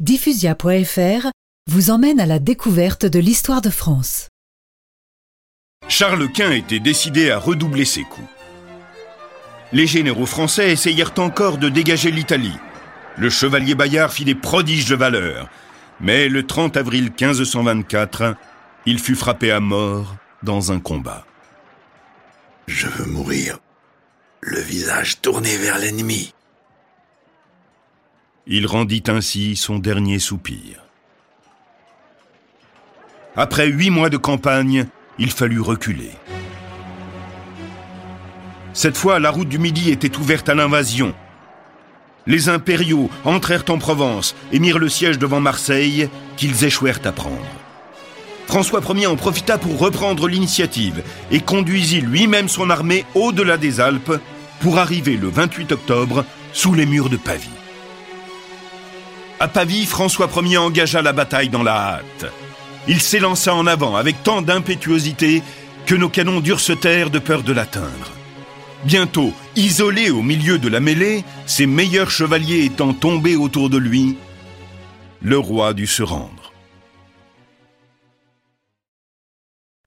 Diffusia.fr vous emmène à la découverte de l'histoire de France. Charles Quint était décidé à redoubler ses coups. Les généraux français essayèrent encore de dégager l'Italie. Le chevalier Bayard fit des prodiges de valeur. Mais le 30 avril 1524, il fut frappé à mort dans un combat. Je veux mourir, le visage tourné vers l'ennemi. Il rendit ainsi son dernier soupir. Après huit mois de campagne, il fallut reculer. Cette fois, la route du Midi était ouverte à l'invasion. Les impériaux entrèrent en Provence et mirent le siège devant Marseille, qu'ils échouèrent à prendre. François Ier en profita pour reprendre l'initiative et conduisit lui-même son armée au-delà des Alpes pour arriver le 28 octobre sous les murs de Pavie. À Pavie, François Ier engagea la bataille dans la hâte. Il s'élança en avant avec tant d'impétuosité que nos canons durent se taire de peur de l'atteindre. Bientôt, isolé au milieu de la mêlée, ses meilleurs chevaliers étant tombés autour de lui, le roi dut se rendre.